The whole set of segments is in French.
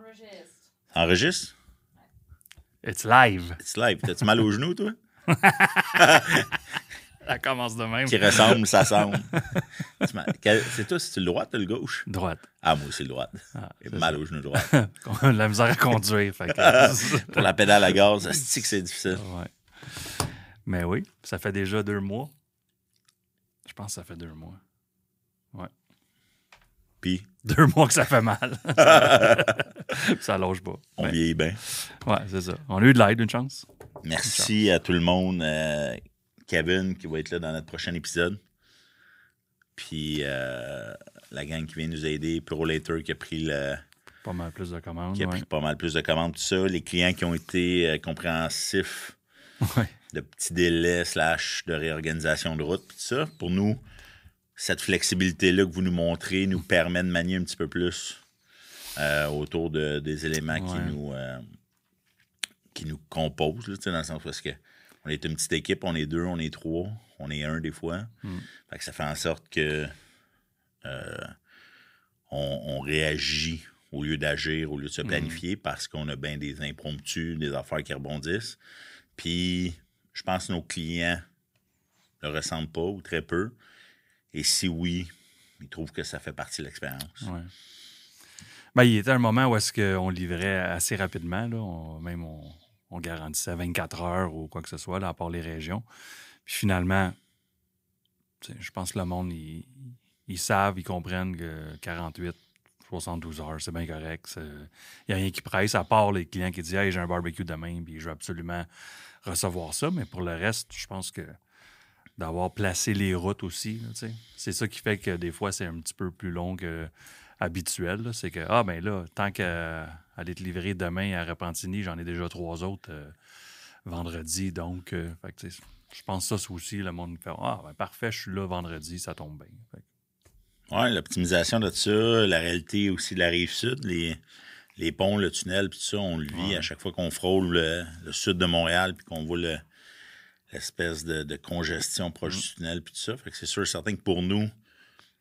Enregistre. Enregistre? It's live. It's live. T'as-tu mal au genou, toi? Ça commence de même. Qui ressemble, ça semble. C'est toi, c'est le droit ou le gauche? Droite. Ah, moi aussi, le droit. Ah, mal au genou droit. On a de la misère à conduire. fait que- Pour la pédale à gaz, ça se dit que c'est difficile. Ouais. Mais oui, ça fait déjà deux mois. Je pense que ça fait deux mois. Puis, Deux mois que ça fait mal. ça loge pas. on vieillit bien. ouais, c'est ça. On a eu de l'aide, une chance. Merci à tout le monde. euh, Kevin, qui va être là dans notre prochain épisode. Puis, euh, la gang qui vient nous aider. Later qui a pris le, Pas mal plus de commandes. qui a ouais. pris pas mal plus de commandes, tout ça. Les clients qui ont été euh, compréhensifs Ouais. de petits délais slash de réorganisation de route, tout ça. Pour nous, cette flexibilité-là que vous nous montrez nous permet de manier un petit peu plus euh, autour de, des éléments qui, nous, euh, qui nous composent, là, dans le sens parce que on est une petite équipe, on est deux, on est trois, on est un des fois. Mm. Fait que ça fait en sorte que euh, on, on réagit au lieu d'agir, au lieu de se planifier, parce qu'on a bien des impromptus, des affaires qui rebondissent. Puis, je pense que nos clients le ressentent pas ou très peu. Et si oui, ils trouvent que ça fait partie de l'expérience. Ouais. Ben, il était un moment où est-ce qu'on livrait assez rapidement. Même on, garantissait 24 heures ou quoi que ce soit, à part les régions. Puis finalement, je pense que le monde, ils, savent, ils comprennent que 48, 72 heures, c'est bien correct. Il n'y a rien qui presse, à part les clients qui disent Hey, j'ai un barbecue demain, puis je veux absolument recevoir ça. Mais pour le reste, je pense que d'avoir placé les routes aussi. C'est ça qui fait que des fois, c'est un petit peu plus long que habituel. C'est que, ah, ben là, tant qu'à aller te livrer demain à Repentigny, j'en ai déjà trois autres euh, vendredi. Donc, euh, fait je pense que ça, c'est aussi le monde fait Ah, ben parfait, je suis là vendredi, ça tombe bien. Que, Oui, l'optimisation de ça, la réalité aussi de la rive sud, les, les ponts, le tunnel, puis tout ça, on le vit Ouais. à chaque fois qu'on frôle le, le sud de Montréal, puis qu'on voit le- l'espèce de, de congestion proche Mm. du tunnel, puis tout ça. Fait que c'est sûr et certain que pour nous,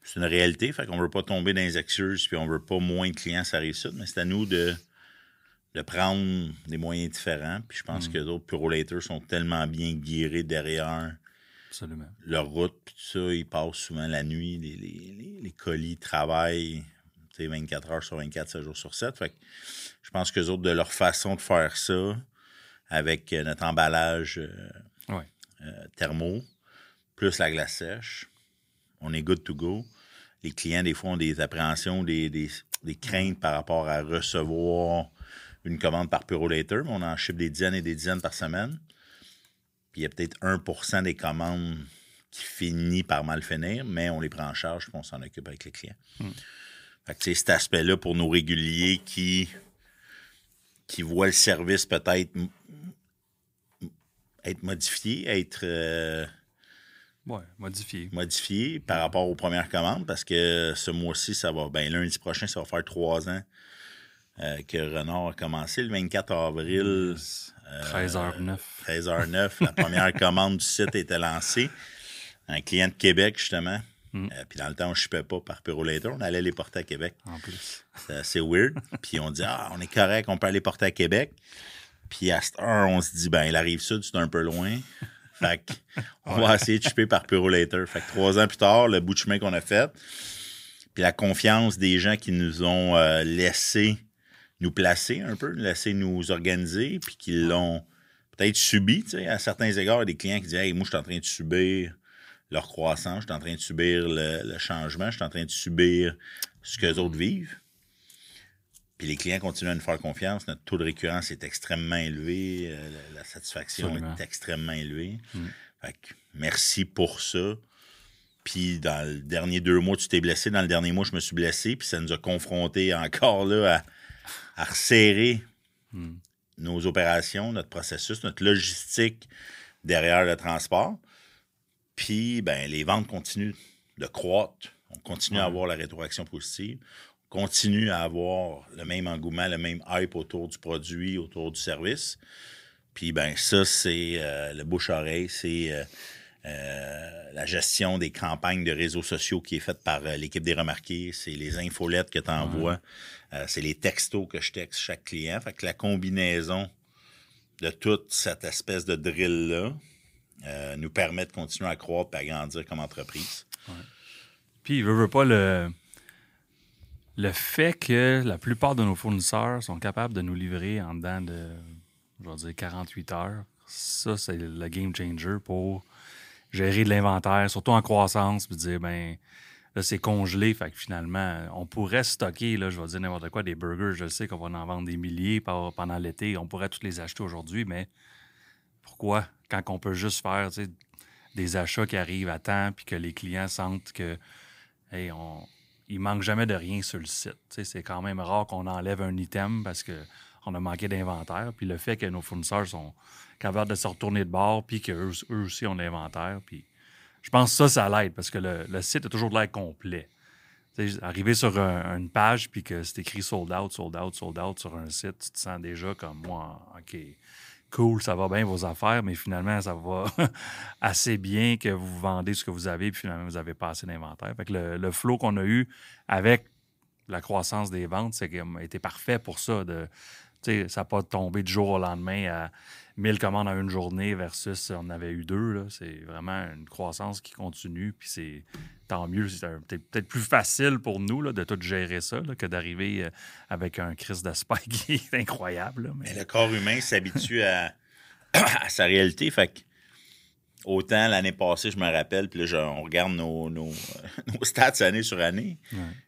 c'est une réalité. Fait qu'on veut pas tomber dans les excuses, puis on veut pas moins de clients sur la rive sud, mais c'est à nous de, de prendre des moyens différents. Puis je pense Mm. que d'autres Purolators sont tellement bien guérés derrière absolument. leur route, puis tout ça, ils passent souvent la nuit, les, les- les- les colis travaillent tu sais, 24 heures sur 24, 7 jours sur 7. Fait que je pense que autres, de leur façon de faire ça, avec euh, notre emballage euh, Ouais. euh, thermo, plus la glace sèche, on est good to go. Les clients, des fois, ont des appréhensions, des, des- des craintes par rapport à recevoir une commande par Purolator, mais on en ship des dizaines et des dizaines par semaine. Puis il y a peut-être 1% des commandes qui finit par mal finir, mais on les prend en charge puis on s'en occupe avec les clients. Fait que c'est cet aspect-là pour nos réguliers qui, qui voient le service peut-être être modifié, être euh, modifié. modifié par rapport aux premières commandes parce que ce mois-ci, ça va. Ben, lundi prochain, ça va faire trois ans euh, que Renard a commencé. Le 24 avril, 13h09. 13h09, la première commande du site était lancée. Un client de Québec, justement. Mm. Euh, puis dans le temps, on ne chipait pas par Purolator. On allait les porter à Québec. En plus. C'est assez weird. Puis on dit, ah, on est correct, on peut aller porter à Québec. Puis à cette heure, on se dit, ben, la rive sud, c'est un peu loin. Fait on va essayer de chipper par Purolator. Fait que trois ans plus tard, le bout de chemin qu'on a fait, puis la confiance des gens qui nous ont euh, laissé nous placer un peu, laissé nous organiser, puis qui l'ont peut-être subi, tu sais, à certains égards, des clients qui disent, hey, moi, je suis en train de subir leur croissance, je suis en train de subir le, le changement, je suis en train de subir ce que les autres vivent. Puis les clients continuent à nous faire confiance. Notre taux de récurrence est extrêmement élevé. euh, la, la satisfaction Absolument. est extrêmement élevée. Mm. Fait que merci pour ça. Puis dans le dernier deux mois, tu t'es blessé. Dans le dernier mois, je me suis blessé. Puis ça nous a confrontés encore là à, à resserrer Mm. nos opérations, notre processus, notre logistique derrière le transport. Puis, ben, les ventes continuent de croître. On continue à avoir la rétroaction positive. On continue à avoir le même engouement, le même hype autour du produit, autour du service. Puis, ben, ça, c'est euh, le bouche-oreille, c'est euh, euh, la gestion des campagnes de réseaux sociaux qui est faite par l'équipe des remarqués, c'est les infolettes que tu envoies, c'est les textos que je texte chaque client. Fait que la combinaison de toute cette espèce de drill-là nous permet de continuer à croître et à grandir comme entreprise. Puis, il veut, veut pas le, le fait que la plupart de nos fournisseurs sont capables de nous livrer en dedans de, je vais dire, 48 heures, ça, c'est le game changer pour gérer de l'inventaire, surtout en croissance, puis dire, ben là, c'est congelé, fait que finalement, on pourrait stocker, là, je vais dire n'importe quoi, des burgers, je sais qu'on va en vendre des milliers pendant l'été, on pourrait tous les acheter aujourd'hui, mais pourquoi, quand on peut juste faire des achats qui arrivent à temps, puis que les clients sentent que, hey, on, il manque jamais de rien sur le site. c'est quand même rare qu'on enlève un item parce qu'on a manqué d'inventaire. Puis le fait que nos fournisseurs sont capables de se retourner de bord, puis qu'eux eux aussi ont l'inventaire. Puis je pense que ça, ça l'aide parce que le, site a toujours l'air complet. arriver sur une page, puis que c'est écrit sold out, sold out, sold out sur un site, tu te sens déjà comme moi, OK, cool, ça va bien vos affaires, mais finalement, ça va assez bien que vous vendez ce que vous avez, puis finalement, vous n'avez pas assez d'inventaire. Fait que le, le flow qu'on a eu avec la croissance des ventes, c'est été parfait pour ça. De, ça n'a pas tombé du jour au lendemain à 1000 commandes en une journée versus on avait eu deux. C'est vraiment une croissance qui continue. Puis c'est tant mieux. C'est peut-être plus facile pour nous là, de tout gérer ça que d'arriver euh, avec un crise de qui est incroyable. mais... le corps humain s'habitue à, sa réalité. Fait que autant l'année passée, je me rappelle, puis là, on regarde nos, nos, stats année sur année.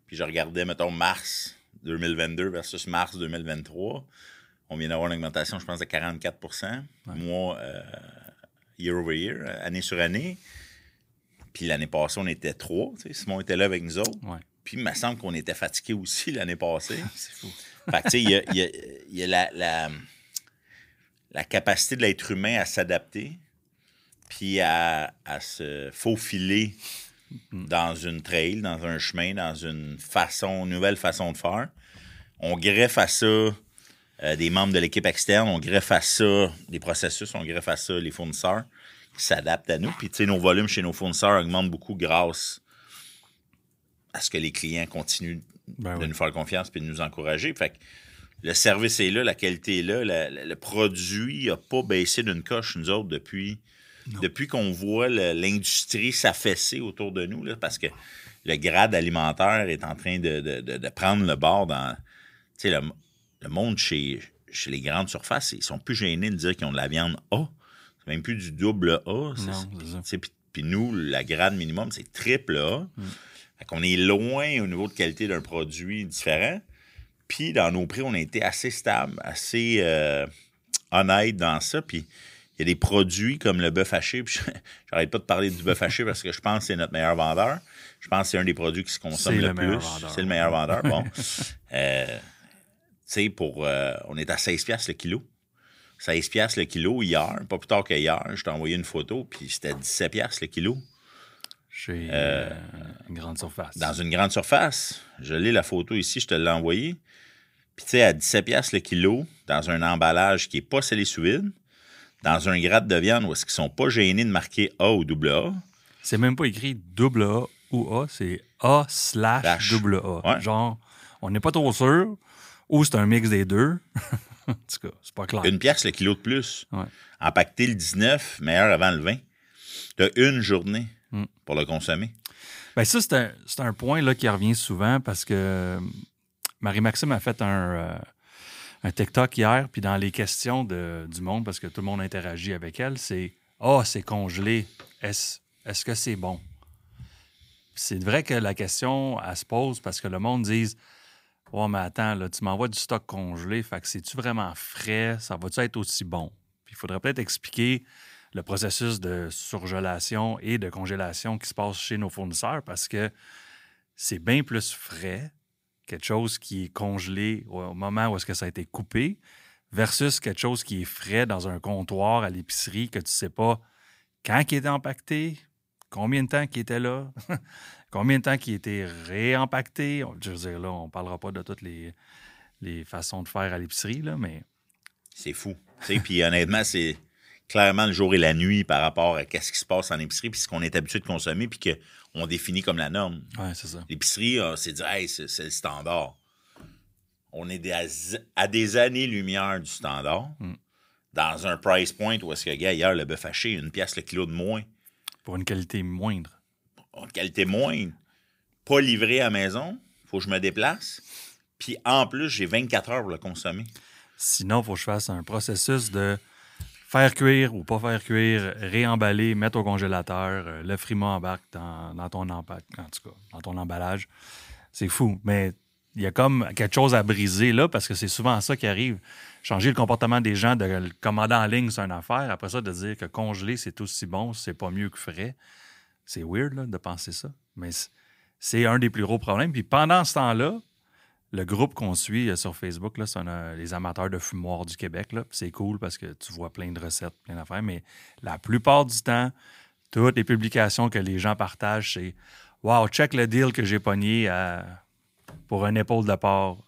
Puis je regardais, mettons, mars 2022 versus mars 2023. On vient d'avoir une augmentation, je pense, de 44% mois euh, year over year, année sur année. Puis l'année passée, on était trois. Simon était là avec nous autres. Puis il me semble qu'on était fatigués aussi l'année passée. C'est fou. Fait que, tu sais, il y a, la, la, la, capacité de l'être humain à s'adapter, puis à, à, se faufiler mm. dans une trail, dans un chemin, dans une façon, nouvelle façon de faire. On greffe à ça euh, des membres de l'équipe externe, on greffe à ça des processus, on greffe à ça les fournisseurs qui s'adaptent à nous. Puis, tu sais, nos volumes chez nos fournisseurs augmentent beaucoup grâce à ce que les clients continuent ben de nous faire confiance et de nous encourager. Fait que le service est là, la qualité est là, le produit n'a pas baissé d'une coche, nous autres, depuis, depuis qu'on voit l'industrie s'affaisser autour de nous, là, parce que le grade alimentaire est en train de, prendre le bord dans. Tu sais, le, le monde chez, chez les grandes surfaces, ils sont plus gênés de dire qu'ils ont de la viande A. Même plus du double A. Puis nous, la grade minimum, c'est triple A. Mm. Fait qu'on est loin au niveau de qualité d'un produit différent. Puis dans nos prix, on a été assez stable, assez euh, honnête dans ça. Puis il y a des produits comme le bœuf haché. Puis j'arrête pas de parler du bœuf haché parce que je pense que c'est notre meilleur vendeur. Je pense que c'est un des produits qui se consomme le, plus. C'est le meilleur vendeur. Bon. euh, sais, pour. Euh, on est à 16$ le kilo. 16$ le kilo hier, pas plus tard qu'hier. Je t'ai envoyé une photo, puis c'était 17$ le kilo. Chez euh, une grande surface. Dans une grande surface. Je l'ai la photo ici, je te l'ai envoyée. Puis, tu sais, à 17$ le kilo, dans un emballage qui n'est pas scellé sous vide, dans un grade de viande où est-ce qu'ils sont pas gênés de marquer A ou double A. C'est même pas écrit double A ou A, c'est A slash double A. Genre, on n'est pas trop sûr. Ou c'est un mix des deux. en tout cas, c'est pas clair. Une pièce le kilo de plus. Ouais. Le 19, meilleur avant le 20. Tu as une journée mm. pour le consommer. Bien, ça, c'est un, un, point là, qui revient souvent parce que euh, Marie-Maxime a fait un, euh, un TikTok hier, puis dans les questions de, du monde, parce que tout le monde interagit avec elle, c'est Ah, oh, c'est congelé. Est-ce est que c'est bon? C'est vrai que la question, elle se pose parce que le monde dit Ouais, mais attends, là, tu m'envoies du stock congelé, fait que c'est-tu vraiment frais? Ça va-tu être aussi bon? Puis il faudrait peut-être expliquer le processus de surgelation et de congélation qui se passe chez nos fournisseurs parce que c'est bien plus frais, quelque chose qui est congelé au moment où est-ce que ça a été coupé, versus quelque chose qui est frais dans un comptoir à l'épicerie que tu ne sais pas quand il était empaqueté, combien de temps qu'il était là, combien de temps qu'il était réempacté. Je veux dire, là, on ne parlera pas de toutes les, les façons de faire à l'épicerie, là, mais. C'est fou. Puis honnêtement, c'est clairement le jour et la nuit par rapport à ce qui se passe en épicerie, puis ce qu'on est habitué de consommer, puis qu'on définit comme la norme. Ouais, c'est ça. L'épicerie, euh, c'est dire, hey, c'est c'est le standard. On est des- à des années-lumière du standard. Mm. Dans un price point où est-ce que, gars, hier, le bœuf haché, une pièce le kilo de moins, Pour une qualité moindre. Qualité moindre, pas livré à la maison, faut que je me déplace. Puis en plus, j'ai 24 heures pour le consommer. Sinon, il faut que je fasse un processus de faire cuire ou pas faire cuire, réemballer, mettre au congélateur, euh, le frima embarque dans, ton en tout cas, dans ton emballage. C'est fou. Mais il y a comme quelque chose à briser là, parce que c'est souvent ça qui arrive. Changer le comportement des gens de le commander en ligne, c'est une affaire. Après ça, de dire que congeler, c'est aussi bon, c'est pas mieux que frais. C'est weird de penser ça. Mais c'est un des plus gros problèmes. Puis pendant ce temps-là, le groupe qu'on suit euh, sur Facebook, là, c'est euh, les amateurs de fumoir du Québec. C'est cool parce que tu vois plein de recettes, plein d'affaires. Mais la plupart du temps, toutes les publications que les gens partagent, c'est Wow, check le deal que j'ai pogné à- pour un épaule de porc.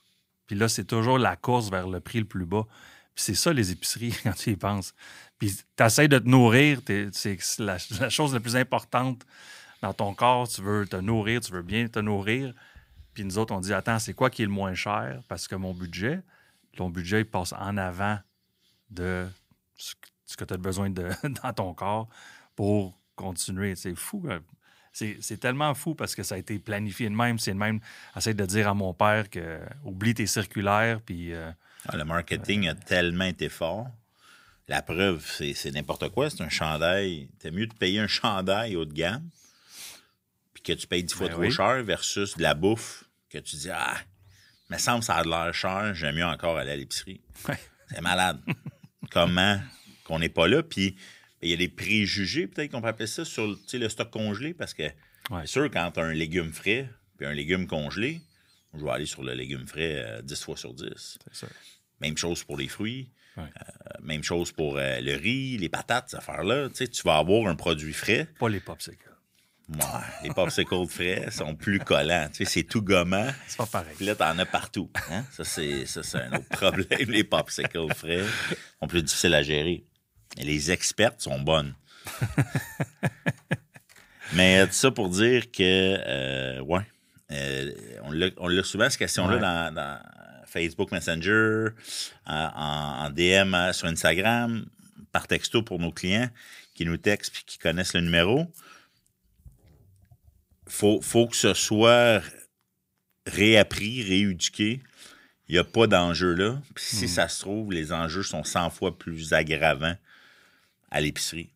Puis là, c'est toujours la course vers le prix le plus bas. Puis c'est ça, les épiceries, quand tu y penses. Puis tu de te nourrir, c'est la, chose la plus importante dans ton corps. Tu veux te nourrir, tu veux bien te nourrir. Puis nous autres, on dit Attends, c'est quoi qui est le moins cher? Parce que mon budget, ton budget, il passe en avant de ce que- tu as besoin de, dans ton corps pour continuer. C'est fou. hein. C'est tellement fou parce que ça a été planifié de même. C'est de même. Essaye de dire à mon père que oublie tes circulaires, puis. euh, Ah, le marketing a tellement été fort. La preuve, c'est n'importe quoi. C'est un chandail. T'es mieux de payer un chandail haut de gamme, puis que tu payes dix fois Ben trop oui. cher versus de la bouffe que tu dis Ah, me semble que ça a de l'air cher, j'aime mieux encore aller à l'épicerie. Ouais. C'est malade. Comment qu'on n'est pas là, puis ben, il y a des préjugés, peut-être qu'on peut appeler ça, sur le stock congelé, parce que Ouais. c'est sûr, quand tu as un légume frais puis un légume congelé, je vais aller sur le légume frais euh, 10 fois sur 10. c'est ça. Même chose pour les fruits. Ouais. Euh, même chose pour euh, le riz, les patates, ces affaires-là. Tu sais, tu vas avoir un produit frais. Pas les popsicles. Ouais, les popsicles frais sont plus collants. Tu sais, c'est tout gommant. C'est pas pareil. Puis là, t'en as partout. hein. Ça, c'est, ça, c'est un autre problème. Les popsicles frais sont plus difficiles à gérer. Et les expertes sont bonnes. Mais euh, tout ça pour dire que, euh, ouais, on, l'a, on l'a souvent, cette question-là, Ouais. dans, dans Facebook Messenger, en, en- DM euh, sur Instagram, par texto pour nos clients qui nous textent et qui connaissent le numéro. Faut, faut que ce soit réappris, rééduqué. Il n'y a pas d'enjeu là. Puis si ça se trouve, les enjeux sont 100 fois plus aggravants à l'épicerie.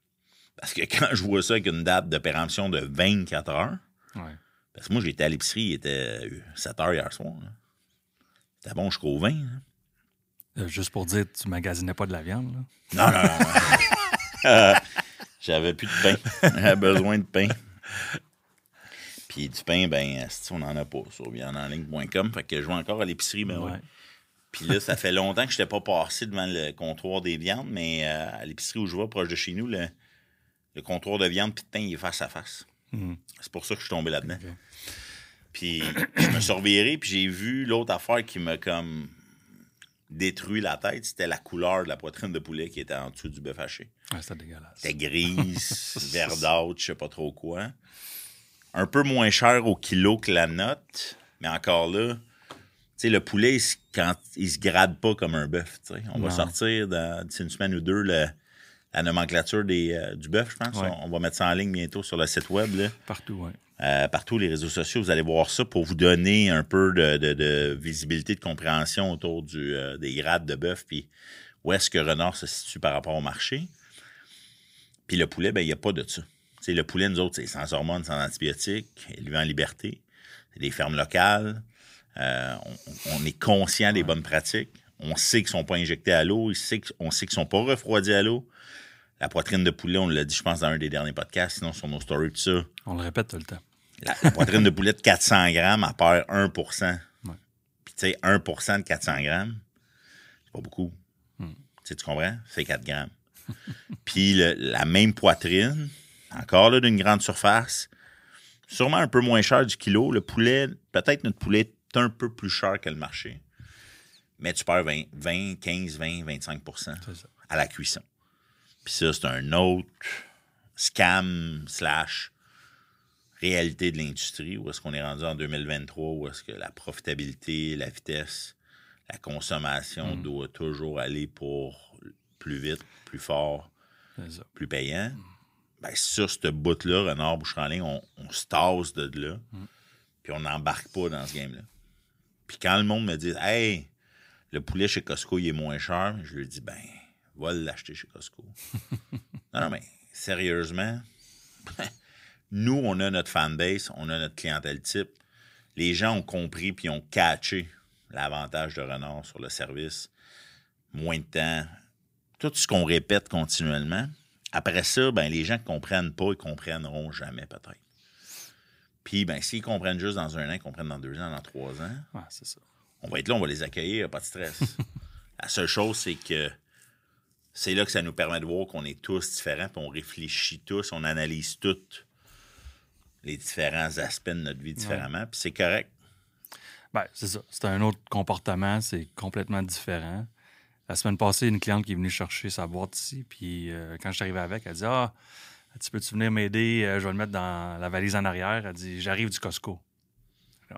Parce que quand je vois ça avec une date de péremption de 24 heures, Ouais. parce que moi, j'étais à l'épicerie, il était 7 heures hier soir. là. C'était bon jusqu'au 20. là. Euh, juste pour dire, tu magasinais pas de la viande. Là? Non, non, non. Euh, J'avais plus de pain. J'avais besoin de pain. Puis du pain, ben, si on n'en a pas sur viandenligne.com. Fait que je vais encore à l'épicerie, mais oui. Ouais. Puis là, ça fait longtemps que je n'étais pas passé devant le comptoir des viandes, mais euh, à l'épicerie où je vais, proche de chez nous, le, le comptoir de viande puis de pain, il est face à face. Mhm. C'est pour ça que je suis tombé là-dedans. Puis je me suis reviré, puis j'ai vu l'autre affaire qui m'a comme détruit la tête. C'était la couleur de la poitrine de poulet qui était en dessous du bœuf haché. Ouais, C'était dégueulasse. C'était grise, verdâtre, je sais pas trop quoi. Un peu moins cher au kilo que la note, mais encore là, tu sais, le poulet, il quand, il se grade pas comme un bœuf. On va sortir dans une semaine ou deux le- la nomenclature des, euh, du bœuf, je pense. Ouais. On, on va mettre ça en ligne bientôt sur le site web. Là. Partout, oui. Euh, partout les réseaux sociaux, vous allez voir ça pour vous donner un peu de, de- de visibilité, de compréhension autour du, euh, des grades de bœuf, puis où est-ce que Renard se situe par rapport au marché. Puis le poulet, ben il n'y a pas de ça. Le poulet, nous autres, c'est sans hormones, sans antibiotiques, élevé en liberté. C'est des fermes locales. Euh, on, on est conscient des bonnes pratiques. On sait qu'ils ne sont pas injectés à l'eau. On sait qu'ils ne sont pas refroidis à l'eau. La poitrine de poulet, on l'a dit, je pense, dans un des derniers podcasts, sinon sur nos stories, tout ça. On le répète tout le temps. La, poitrine de poulet de 400 grammes, elle perd 1% Puis, Ouais. tu sais, 1% de 400 grammes, c'est pas beaucoup. Hmm. Tu sais, tu comprends? C'est 4 grammes. Puis, le- la même poitrine, encore là, d'une grande surface, sûrement un peu moins cher du kilo. Le poulet, peut-être notre poulet est un peu plus cher que le marché. Mais tu perds 20, 20 15, 20, 25 C'est ça. à la cuisson. Puis ça, c'est un autre scam slash réalité de l'industrie, où est-ce qu'on est rendu en 2023, où est-ce que la profitabilité, la vitesse, la consommation Mm. doit toujours aller pour plus vite, plus fort, plus payant. Ben, sur ce bout-là, Renard Boucheron-Ligne, on, on se tasse de là, puis on n'embarque pas dans ce game-là. Puis quand le monde me dit « Hey, le poulet chez Costco, il est moins cher », je lui dis « Ben, va l'acheter chez Costco. » Non, non, mais sérieusement, nous, on a notre fanbase, on a notre clientèle type. Les gens ont compris puis ont catché l'avantage de Renard sur le service. Moins de temps. Tout ce qu'on répète continuellement. Après ça, ben, les gens ne comprennent pas, ils comprendront jamais peut-être. Puis, ben, s'ils comprennent juste dans un an, ils comprennent dans deux ans, dans trois ans, Ouais, c'est ça. on va être là, on va les accueillir, pas de stress. La seule chose, c'est que c'est là que ça nous permet de voir qu'on est tous différents, puis on réfléchit tous, on analyse tous les différents aspects de notre vie différemment, puis c'est correct. Ben, c'est ça. C'est un autre comportement, c'est complètement différent. La semaine passée, une cliente qui est venue chercher sa boîte ici, puis euh, quand je suis arrivé avec, elle dit Ah, tu peux-tu venir m'aider? Euh, Je vais le mettre dans la valise en arrière. Elle dit J'arrive du Costco.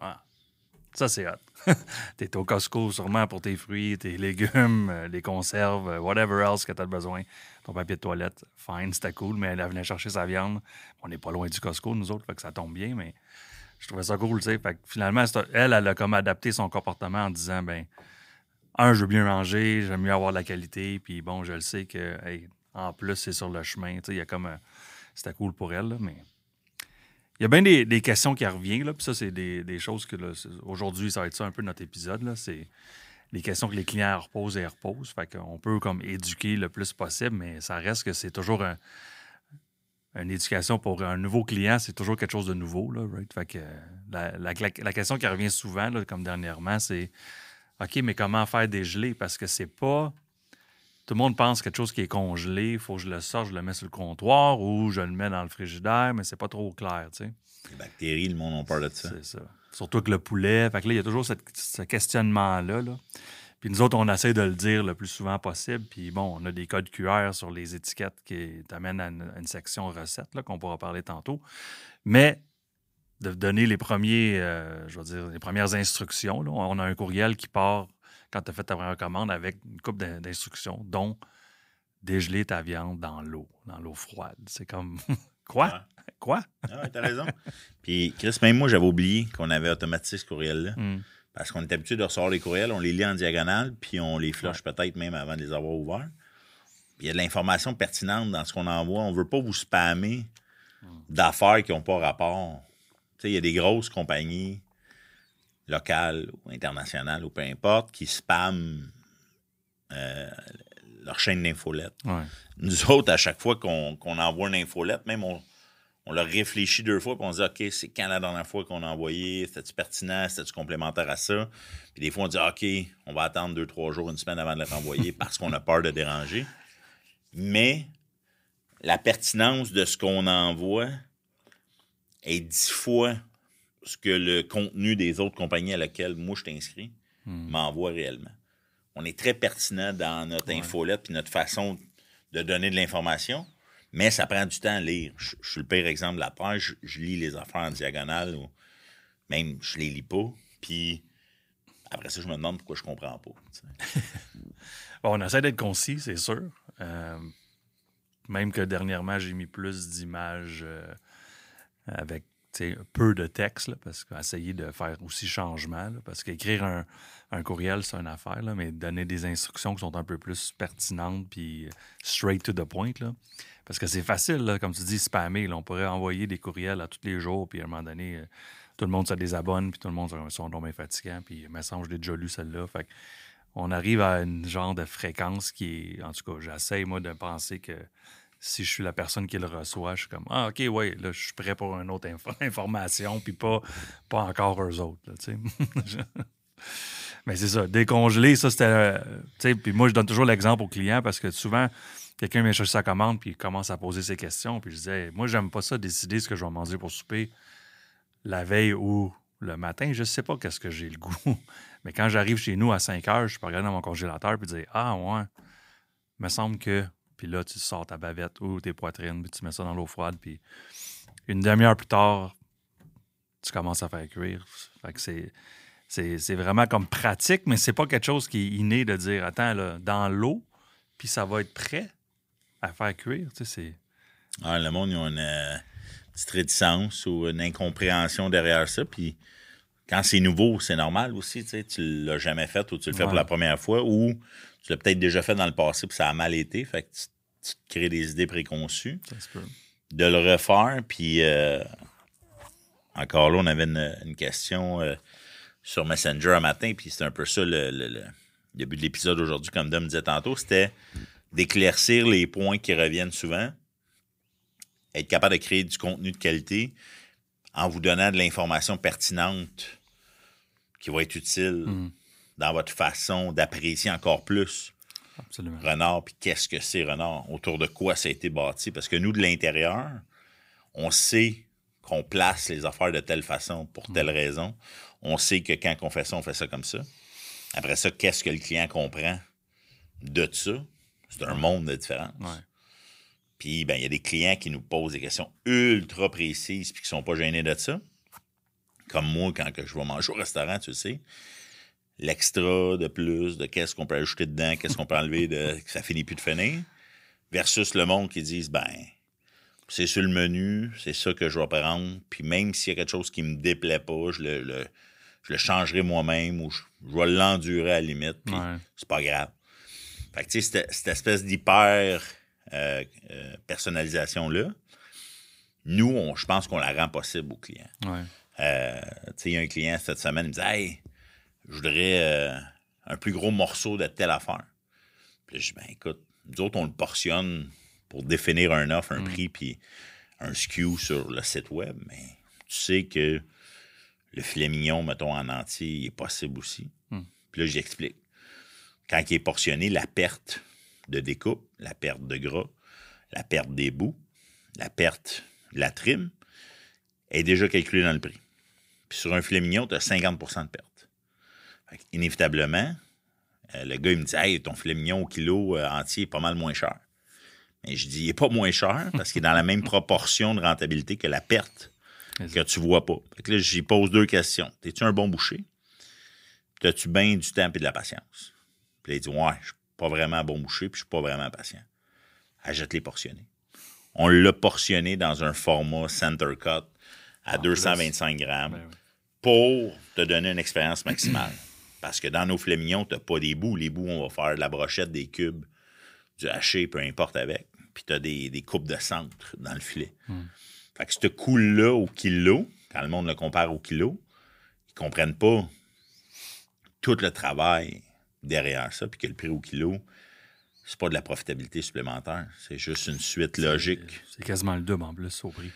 Ah, ça, c'est hot. T'es au Costco sûrement pour tes fruits, tes légumes, euh, les conserves, euh, whatever else que tu as besoin. Ton papier de toilette, fine, c'était cool, mais elle venait chercher sa viande. On n'est pas loin du Costco, nous autres, fait que ça tombe bien, mais je trouvais ça cool, tu sais. Fait que finalement, elle, elle a comme adapté son comportement en disant, ben, un, je veux bien manger, j'aime mieux avoir de la qualité, puis bon, je le sais que, hey, en plus, c'est sur le chemin, tu sais, il y a comme, un- c'était cool pour elle, là, mais il y a bien des, des questions qui reviennent, là, puis ça, c'est des, des choses que, aujourd'hui, ça va être ça un peu notre épisode, là, c'est les questions que les clients reposent et reposent, fait qu'on peut comme éduquer le plus possible, mais ça reste que c'est toujours un- une éducation pour un nouveau client, c'est toujours quelque chose de nouveau. Là, right? Fait que la, la- question qui revient souvent, là, comme dernièrement, c'est OK, mais comment faire dégeler? Parce que c'est pas. Tout le monde pense quelque chose qui est congelé, il faut que je le sorte, je le mets sur le comptoir ou je le mets dans le frigidaire, mais c'est pas trop clair, tu sais. Les bactéries, le monde a peur de ça. C'est ça. Surtout que le poulet. Fait que là, il y a toujours cette- ce questionnement-là. là. Puis nous autres, on essaie de le dire le plus souvent possible. Puis bon, on a des codes QR sur les étiquettes qui t'amènent à une, à une section recettes là, qu'on pourra parler tantôt. Mais de donner les premiers, euh, je veux dire, les premières instructions. là. On a un courriel qui part quand tu as fait ta première commande avec une coupe d'in- d'instructions, dont dégeler ta viande dans l'eau, dans l'eau froide. C'est comme quoi? Quoi? Ah t'as raison. Puis, Chris, même moi, j'avais oublié qu'on avait automatisé ce courriel-là. Hmm. Parce qu'on est habitué de recevoir les courriels, on les lit en diagonale, puis on les flush peut-être même avant de les avoir ouverts. Puis il y a de l'information pertinente dans ce qu'on envoie. On veut pas vous spammer d'affaires qui n'ont pas rapport. Tu sais, il y a des grosses compagnies locales ou internationales ou peu importe qui spamment euh, leur chaîne d'infolette. Ouais. Nous autres, à chaque fois qu'on envoie une infolette, même on, on leur réfléchit deux fois, puis on se dit, OK, c'est quand la dernière fois qu'on a envoyé? C'était-tu pertinent? C'était-tu complémentaire à ça? Puis des fois, on dit, OK, on va attendre deux, trois jours, une semaine avant de le renvoyer parce qu'on a peur de déranger. Mais la pertinence de ce qu'on envoie est dix fois ce que le contenu des autres compagnies à laquelle moi je t'inscris m'envoie réellement. On est très pertinent dans notre infolette puis notre façon de donner de l'information, mais ça prend du temps à lire. Je, je suis le pire exemple de la page. Je, je lis les affaires en diagonale ou même je les lis pas. Puis après ça, je me demande pourquoi je comprends pas. Bon, on essaie d'être concis, c'est sûr. Euh, même que dernièrement, j'ai mis plus d'images euh, avec peu de texte, là, parce qu'essayer de faire aussi changement. parce qu'écrire un, courriel, c'est une affaire, là, mais donner des instructions qui sont un peu plus pertinentes puis straight to the point. Là, parce que c'est facile, comme tu dis, spammer. on pourrait envoyer des courriels à tous les jours, puis à un moment donné, euh, tout le monde se désabonne, puis tout le monde a un son bien fatigant, puis il me semble que je l'ai déjà lu celle-là. Fait on arrive à une genre de fréquence qui est. En tout cas, j'essaie, moi, de penser que si je suis la personne qui le reçoit, je suis comme Ah, OK, ouais, là, je suis prêt pour une autre info- information, puis pas, pas encore eux autres, là, Mais c'est ça, décongeler, ça, c'était. euh, puis moi, je donne toujours l'exemple aux clients parce que souvent, quelqu'un vient chercher sa commande, puis il commence à poser ses questions, puis je disais Moi, j'aime pas ça, décider ce que je vais manger pour souper la veille ou le matin, je sais pas qu'est-ce que j'ai le goût. Mais quand j'arrive chez nous à 5 heures, je peux regarder dans mon congélateur et dire Ah, ouais, me semble que Puis là, tu sors ta bavette ou tes poitrines, puis tu mets ça dans l'eau froide. Puis une demi-heure plus tard, tu commences à faire cuire. Fait que c'est. C'est vraiment comme pratique, mais c'est pas quelque chose qui est inné de dire attends, là, dans l'eau, puis ça va être prêt à faire cuire. Tu sais. Ah, le monde, ils ont une euh, petite réticence ou une incompréhension derrière ça. Puis quand c'est nouveau, c'est normal aussi. Tu sais, tu l'as jamais fait ou tu le fais pour la première fois ou tu l'as peut-être déjà fait dans le passé puis ça a mal été. Fait que tu, tu te crées des idées préconçues. De le refaire, puis euh, encore là, on avait une, une question euh, sur Messenger un matin, puis c'est un peu ça le, le- le- le but de l'épisode aujourd'hui, comme Dom disait tantôt, c'était d'éclaircir les points qui reviennent souvent, être capable de créer du contenu de qualité en vous donnant de l'information pertinente qui va être utile Mhm. Dans votre façon d'apprécier encore plus Absolument. Renard, puis qu'est-ce que c'est Renard, autour de quoi ça a été bâti? Parce que nous, de l'intérieur, on sait qu'on place les affaires de telle façon pour telle raison. On sait que quand on fait ça, on fait ça comme ça. Après ça, qu'est-ce que le client comprend de ça? C'est un monde de différence. Ouais. Puis, ben, il y a des clients qui nous posent des questions ultra précises puis qui sont pas gênés de ça. Comme moi, quand que je vais manger au restaurant, tu le sais, l'extra de plus, de qu'est-ce qu'on peut ajouter dedans, qu'est-ce qu'on peut enlever, de, que ça finit plus de finir, versus le monde qui disent, ben, c'est sur le menu, c'est ça que je vais prendre, puis même s'il y a quelque chose qui me déplaît pas, je le, le- je le changerai moi-même ou je, je vais l'endurer à la limite, puis Ouais. c'est pas grave. Fait que, tu sais, cette, cette espèce d'hyper euh, euh, personnalisation-là, nous, on- je pense qu'on la rend possible aux clients. Ouais. Euh, tu sais, il y a un client cette semaine, il me dit Hey, je voudrais euh, un plus gros morceau de telle affaire. Puis là, je dis Ben écoute, nous autres, on le portionne pour définir un offre, un prix, puis un SKU sur le site web. Mais tu sais que le filet mignon, mettons, en entier, il est possible aussi. Mm. Puis là, j'explique. Quand il est portionné, la perte de découpe, la perte de gras, la perte des bouts, la perte de la trim est déjà calculée dans le prix. Puis sur un filet mignon, tu as 50 de perte. Inévitablement, euh, le gars, il me dit Hey, ton filet mignon au kilo euh, entier est pas mal moins cher. Mais je dis Il est pas moins cher parce qu'il est dans la même proportion de rentabilité que la perte que tu vois pas. Fait que là, j'y pose deux questions. Es-tu un bon boucher? Puis As-tu bien du temps et de la patience? Puis là, il dit Ouais, je suis pas vraiment un bon boucher, puis je suis pas vraiment patient. Achète-les portionnés. On l'a portionné dans un format center cut à 225 grammes Ben oui. pour te donner une expérience maximale. Parce que dans nos filets mignons, tu pas des bouts. Les bouts, on va faire de la brochette, des cubes, du haché, peu importe avec. Puis tu as des, des coupes de centre dans le filet. Fait que ce coût-là au kilo, quand le monde le compare au kilo, ils comprennent pas tout le travail derrière ça, puis que le prix au kilo, c'est pas de la profitabilité supplémentaire. C'est juste une suite logique. C'est quasiment le double en plus au prix.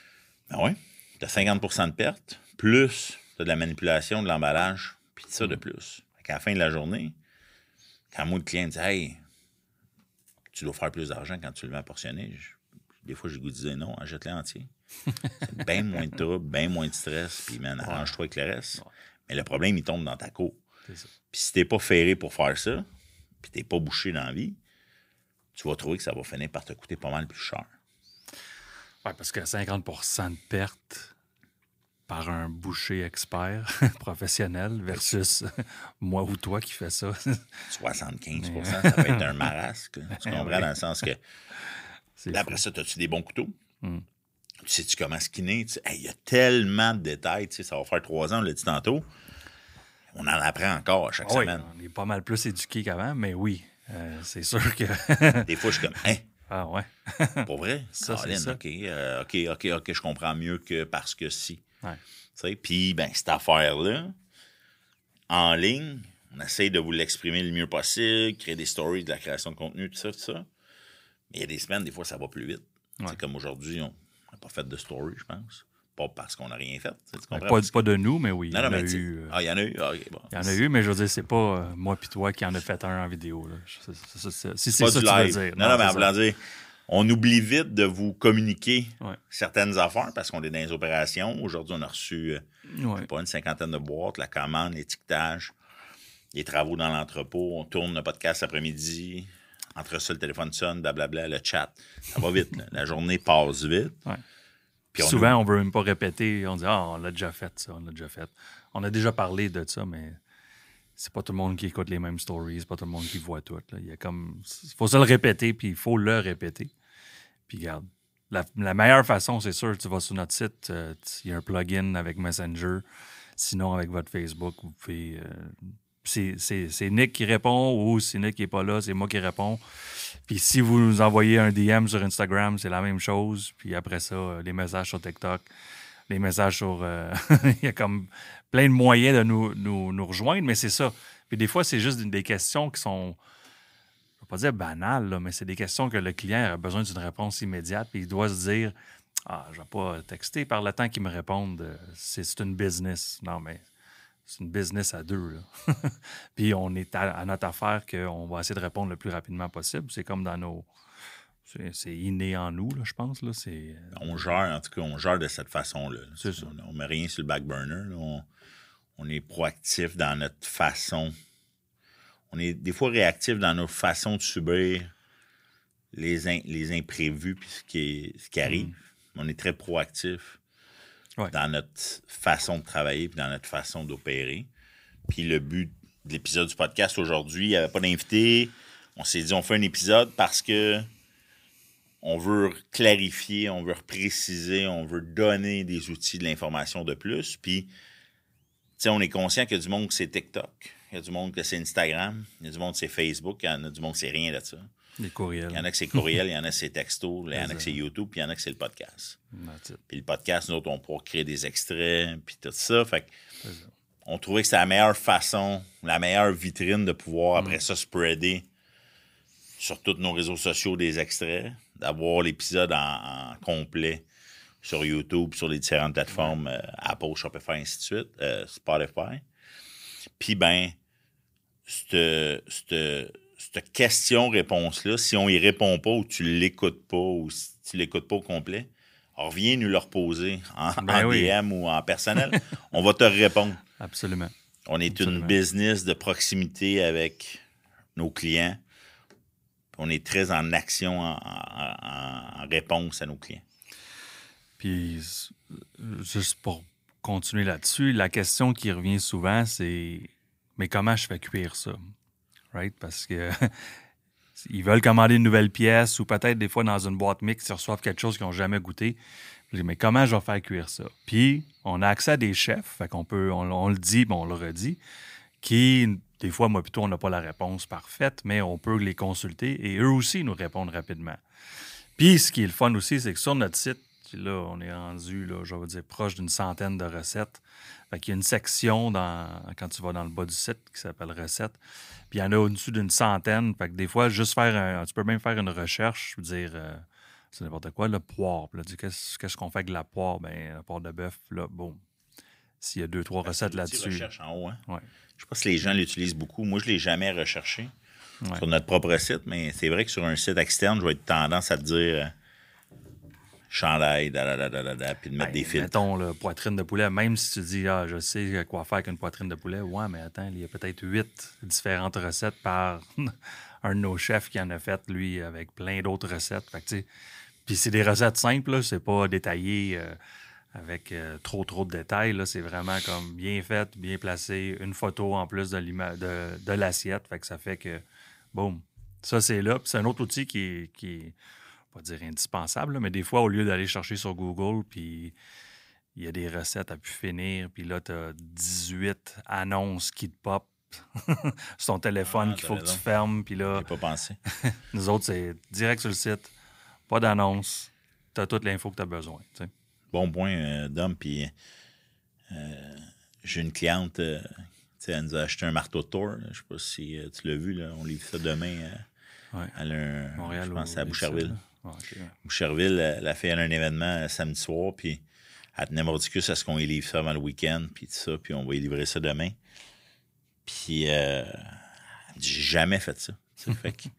Ah oui? Tu as 50% de perte, plus tu as de la manipulation, de l'emballage, puis ça de plus. Qu'à la fin de la journée, quand moi, le client dit Hey, tu dois faire plus d'argent quand tu le mets à portionner, je- des fois, j'ai goût de dire non, achète-le entier. C'est bien moins de trouble, bien moins de stress, puis man, arrange-toi avec le reste. Mais le problème, il tombe dans ta cour. Puis si t'es pas ferré pour faire ça, puis t'es pas bouché dans la vie, tu vas trouver que ça va finir par te coûter pas mal plus cher. Ouais, parce que 50% de perte par un boucher expert professionnel versus moi ou toi qui fais ça. 75 ça va être un marasque. là. Tu comprends oui. dans le sens que. Là, après ça, as-tu des bons couteaux? Mm. Tu sais-tu comment skinner? Tu hey, Il y a tellement de détails. tu sais, Ça va faire trois ans, on l'a dit tantôt. On en apprend encore chaque Ah oui, semaine. on est pas mal plus éduqués qu'avant, mais oui, euh, c'est sûr que. Des fois, je suis comme, hein, ah ouais. pour vrai? Ça, ça. OK, euh, OK, OK, OK, je comprends mieux que parce que si. Ouais. Puis, ben, cette affaire-là, en ligne, on essaye de vous l'exprimer le mieux possible, créer des stories, de la création de contenu, tout ça, tout ça. Mais il y a des semaines, des fois, ça va plus vite. Ouais. C'est comme aujourd'hui, on n'a pas fait de story, je pense. Pas parce qu'on n'a rien fait. tu Ben, comprends? pas, pas de nous, mais oui. Il y en a eu. il y en a eu? Il y en a eu, mais je veux dire, c'est pas euh, moi puis toi qui en a fait un en vidéo. Là. C'est- Si ça que tu veux dire. Non, non, mais voulant dire, on oublie vite de vous communiquer Ouais. certaines affaires parce qu'on est dans les opérations. Aujourd'hui, on a reçu, euh, je Ouais. sais pas, une cinquantaine de boîtes, la commande, l'étiquetage, les travaux dans l'entrepôt. On tourne le podcast après-midi. entre ça, le téléphone sonne, blablabla, le chat. Ça va vite. là. La journée passe vite. Ouais. Puis on Souvent, on veut même pas répéter. On dit Ah, on l'a déjà fait, ça, on l'a déjà fait. On a déjà parlé de ça, mais c'est pas tout le monde qui écoute les mêmes stories, c'est pas tout le monde qui voit tout. Il y a comme. Faut se le répéter, puis il faut le répéter. Puis regarde. La, meilleure façon, c'est sûr, tu vas sur notre site, euh, il y a un plugin avec Messenger. Sinon, avec votre Facebook, vous pouvez. euh, c'est Nick qui répond ou si Nick n'est pas là, c'est moi qui réponds. Puis si vous nous envoyez un DM sur Instagram, c'est la même chose. Puis après ça, euh, les messages sur TikTok, les messages sur. euh, Il y a comme plein de moyens de nous, nous, nous rejoindre, mais c'est ça. Puis des fois, c'est juste des- questions qui sont. Je ne vais pas dire banales, mais c'est des questions que le client a besoin d'une réponse immédiate. Puis il doit se dire Ah, je ne vais pas texter par le temps qu'ils me répondent. euh, C'est une business. Non, mais c'est une business à deux. Puis on est à, à notre affaire qu'on va essayer de répondre le plus rapidement possible. C'est comme dans nos. C'est inné en nous, là, je pense. Là. C'est, on gère, en tout cas, on gère de cette façon-là. là. C'est ça. On ne met rien sur le back burner. là. On, on est proactif dans notre façon. On est des fois réactif dans nos façons de subir les, in- les imprévus puis ce qui, est- ce qui arrive. On est très proactif Ouais. dans notre façon de travailler puis dans notre façon d'opérer. Puis le but de l'épisode du podcast aujourd'hui, il n'y avait pas d'invité. On s'est dit, on fait un épisode parce que on veut clarifier, on veut préciser, on veut donner des outils de l'information de plus. Puis, tu sais, on est conscient qu'il y a du monde que c'est TikTok, il y a du monde que c'est Instagram, il y a du monde que c'est Facebook, il y en a du monde que c'est rien de ça. les courriels. Il y en a que c'est courriel, il y en a que c'est texto, il y en a C'est que c'est YouTube, puis il y en a que c'est le podcast. Puis le podcast, nous autres, on pourra créer des extraits, puis tout ça. Fait C'est on trouvait que c'était la meilleure façon, la meilleure vitrine de pouvoir, après ça, spreader sur tous nos réseaux sociaux des extraits, d'avoir l'épisode en, en complet sur YouTube, sur les différentes plateformes euh, Apple, Shopify, ainsi de suite, euh, Spotify. Puis, ben, cette, cette- cette question-réponse-là, si on y répond pas ou tu l'écoutes pas ou si tu l'écoutes pas au complet, reviens nous le reposer en, Ben en oui. DM ou en personnel. on va te répondre. Absolument. On est Absolument. une business de proximité avec nos clients. On est très en action, en, réponse à nos clients. Puis, s- juste pour continuer là-dessus, la question qui revient souvent, c'est Mais comment je fais cuire ça? Right? Parce que ils veulent commander une nouvelle pièce ou peut-être des fois dans une boîte mixte, ils reçoivent quelque chose qu'ils n'ont jamais goûté. Je mais comment je vais faire cuire ça? Puis, on a accès à des chefs, fait qu'on peut, on, on le dit, bon, on le redit, qui, des fois, moi, plutôt, on n'a pas la réponse parfaite, mais on peut les consulter et eux aussi nous répondent rapidement. Puis, ce qui est le fun aussi, c'est que sur notre site, puis là, on est rendu, là, je vais dire, proche d'une centaine de recettes. Fait qu'il y a une section dans, quand tu vas dans le bas du site qui s'appelle recettes. Puis il y en a au-dessus d'une centaine. Fait que des fois, juste faire un, tu peux même faire une recherche, je veux dire, euh, c'est n'importe quoi, le poire. Qu'est-ce qu'on fait avec la poire? Ben, la poire de bœuf, là, bon. S'il y a deux, trois recettes là-dessus. recherche en haut, hein? Ouais. Je sais pas si les gens l'utilisent beaucoup. Moi, je ne l'ai jamais recherché Ouais. sur notre propre site, mais c'est vrai que sur un site externe, je vais être tendance à te dire euh, chandail, da, da, da, da, puis de mettre Ben, des fils. Mettons, là, poitrine de poulet, même si tu dis, ah, je sais quoi faire avec une poitrine de poulet, ouais, mais attends, il y a peut-être huit différentes recettes par un de nos chefs qui en a fait, lui, avec plein d'autres recettes. Fait que, puis c'est des recettes simples, c'est pas détaillé euh, avec euh, trop, trop de détails. C'est vraiment comme bien fait, bien placé, une photo en plus de, l'ima- de, de l'assiette. Fait que ça fait que, boum, ça c'est là. C'est un autre outil qui est, qui est pas dire indispensable, là, mais des fois, au lieu d'aller chercher sur Google, puis il y a des recettes à pu finir, puis là, tu as 18 annonces qui te pop sur ton téléphone Ah, qu'il faut que tu fermes, puis là, pas pensé. nous autres, c'est direct sur le site, pas d'annonce, tu as toute l'info que tu as besoin. Bon point, euh, Dom. Puis euh, j'ai une cliente, euh, elle nous a acheté un marteau de tour. Je sais pas si tu l'as vu, là. on livre ça demain. Ouais. Elle a un, Montréal je pense à Boucherville. Ah. Boucherville, la fille, elle a un événement samedi soir, puis elle tenait mordicus à ce qu'on y livre ça avant le week-end, puis tout ça, puis on va y livrer ça demain. Puis, euh, j'ai jamais fait ça. fait que,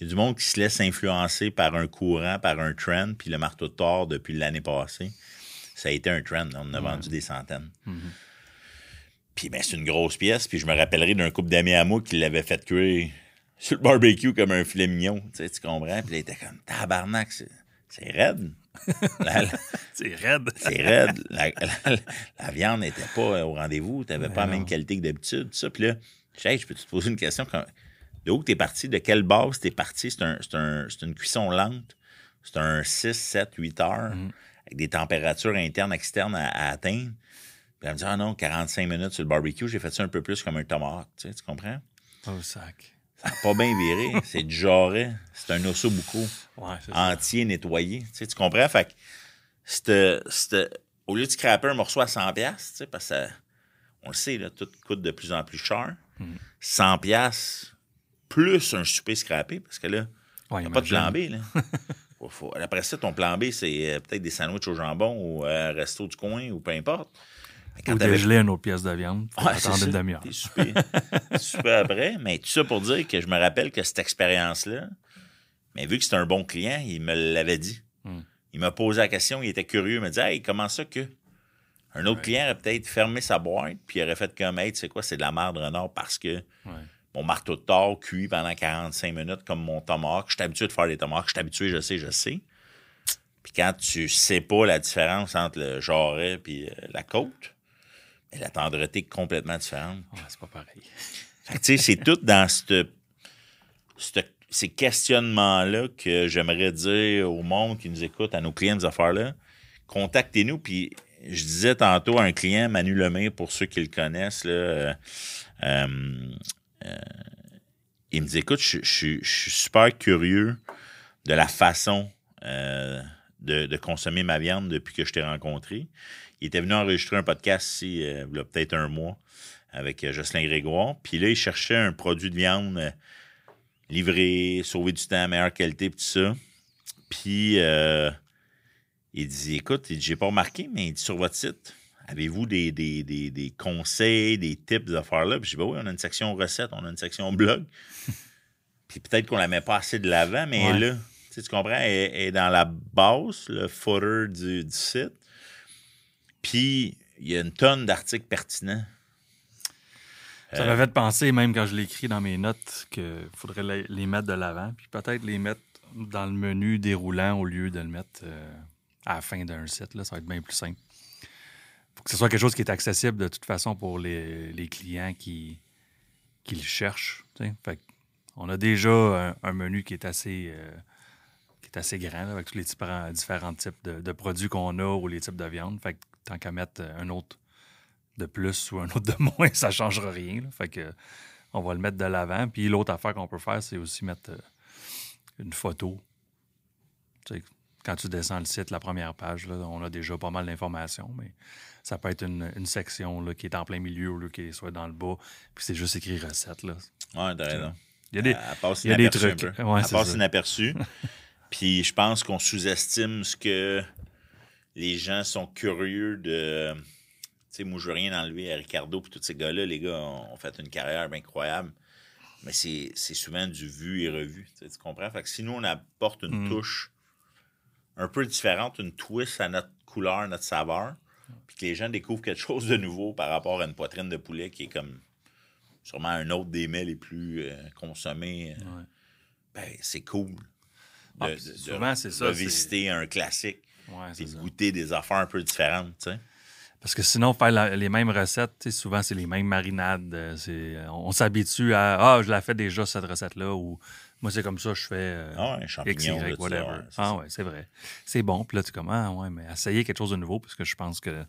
il y a du monde qui se laisse influencer par un courant, par un trend, puis le marteau de Thor, depuis l'année passée, ça a été un trend. On en a vendu des centaines. Puis, ben, c'est une grosse pièce, puis je me rappellerai d'un couple d'amis à moi qui l'avait fait cuire sur le barbecue comme un filet mignon. Tu, sais, tu comprends? Puis là, il était comme tabarnak, c'est, c'est raide. La- la- C'est raide. c'est raide. La, viande n'était pas au rendez-vous. Tu n'avais pas la non. même qualité que d'habitude. tout Ça. Puis là, je dis, Hey, je peux te poser une question? Quand- De où tu es parti? De quelle base tu es parti? C'est, un, un- une cuisson lente. C'est un 6, 7, 8 heures avec des températures internes, externes à, à atteindre. Puis elle me dit, ah non, 45 minutes sur le barbecue. J'ai fait ça un peu plus comme un tomahawk. Tu, sais, tu comprends? Oh, sac. Ça n'a pas bien viré. c'est du jarret. C'est un osso Ouais, c'est ça. entier nettoyé. Tu, sais, tu comprends? Fait que c'était- au lieu de scraper un morceau à 100$, piastres, tu sais, parce que ça- on le sait, là, tout coûte de plus en plus cher. Mhm. 100$ piastres plus un souper scrappé, parce que là, Ouais, t'as pas de plan B. Là. Faut- Après ça, ton plan B, c'est euh, peut-être des sandwichs au jambon ou euh, un resto du coin ou peu importe. Quand Ou dégeler une autre pièce de viande. Faut Ouais, attendre une demi-heure. Super, super après. Mais tout ça pour dire que je me rappelle que cette expérience-là, mais vu que c'était un bon client, il me l'avait dit. Hmm. Il m'a posé la question, il était curieux, il m'a dit Hey, comment ça que un autre Ouais. client aurait peut-être fermé sa boîte, puis il aurait fait comme Hey, tu sais quoi, c'est de la merde, renard, parce que Ouais. Mon marteau de tort cuit pendant 45 minutes comme mon tomahawk. Je suis habitué de faire des tomahawks, je suis habitué, je sais, je sais. Puis quand tu sais pas la différence entre le jarret et la côte, mais la tendreté est complètement différente. Ouais, c'est pas pareil. Fait que, tu sais, c'est tout dans cette- cette- ces questionnements-là que j'aimerais dire au monde qui nous écoute, à nos clients des affaires-là. Contactez-nous. Puis je disais tantôt à un client, Manu Lemay, pour ceux qui le connaissent, là, euh, euh, il me dit Écoute, je, suis super curieux de la façon euh, de, consommer ma viande depuis que je t'ai rencontré. Il était venu enregistrer un podcast ici, euh, il y a peut-être un mois, avec Jocelyn Grégoire. Puis là, il cherchait un produit de viande livré, sauver du temps, meilleure qualité, puis tout ça. Puis il dit Écoute, j'ai pas remarqué, mais il dit sur votre site, avez-vous des, des, des, des conseils, des tips, des affaires-là? Puis je dis Ben oui, on a une section recettes, on a une section blog. Puis peut-être qu'on la met pas assez de l'avant, mais Ouais. elle est là. Tu, comprends? Elle, elle est dans la base, le footer du, du site. Puis il y a une tonne d'articles pertinents. Ça m'avait fait penser, même quand je l'ai écrit dans mes notes, qu'il faudrait les- les mettre de l'avant, puis peut-être les mettre dans le menu déroulant au lieu de le mettre euh, à la fin d'un site. Là, ça va être bien plus simple. Que ce soit quelque chose qui est accessible de toute façon pour les, les clients qui, qui le cherchent. on a déjà un, menu qui est assez, euh, qui est assez grand, avec tous les différents, différents types de, produits qu'on a ou les types de viande. Fait que tant qu'à mettre un autre de plus ou un autre de moins, ça ne changera rien. Fait que on va le mettre de l'avant. Puis l'autre affaire qu'on peut faire, c'est aussi mettre euh, une photo. Quand tu descends le site, la première page, là, on a déjà pas mal d'informations, mais ça peut être une, une section là, qui est en plein milieu au lieu qu'elle soit dans le bas. Puis c'est juste écrit recette. Là. Ouais, t'as raison. Il y a des, Elle passe il y a des inaperçue un trucs. peu. Ouais, Elle c'est passe inaperçue. Puis je pense qu'on sous-estime ce que les gens sont curieux de. Tu sais, moi, je veux rien enlever à Ricardo et tous ces gars-là. Les gars ont fait une carrière incroyable. Mais c'est c'est souvent du vu et revu. Tu, sais, tu comprends? Fait que si nous, on apporte une Mm. touche un peu différente, une twist à notre couleur, notre saveur, puis que les gens découvrent quelque chose de nouveau par rapport à une poitrine de poulet qui est comme sûrement un autre des mets les plus euh, consommés, euh, Ouais. ben, c'est cool. De, Ah, de- puis de- souvent, c'est ça, de visiter un classique Ouais, et de goûter des affaires un peu différentes, tu sais. Parce que sinon, faire la- les mêmes recettes, souvent, c'est les mêmes marinades. euh, on s'habitue à Ah, je la fais déjà, cette recette-là, ou moi, c'est comme ça, je fais euh, Ah ouais, X, champignons, Y, tout ça, whatever. ouais, ah ouais, c'est vrai. C'est bon. Puis là, tu es comme Ah ouais, mais essayez quelque chose de nouveau, parce que je pense que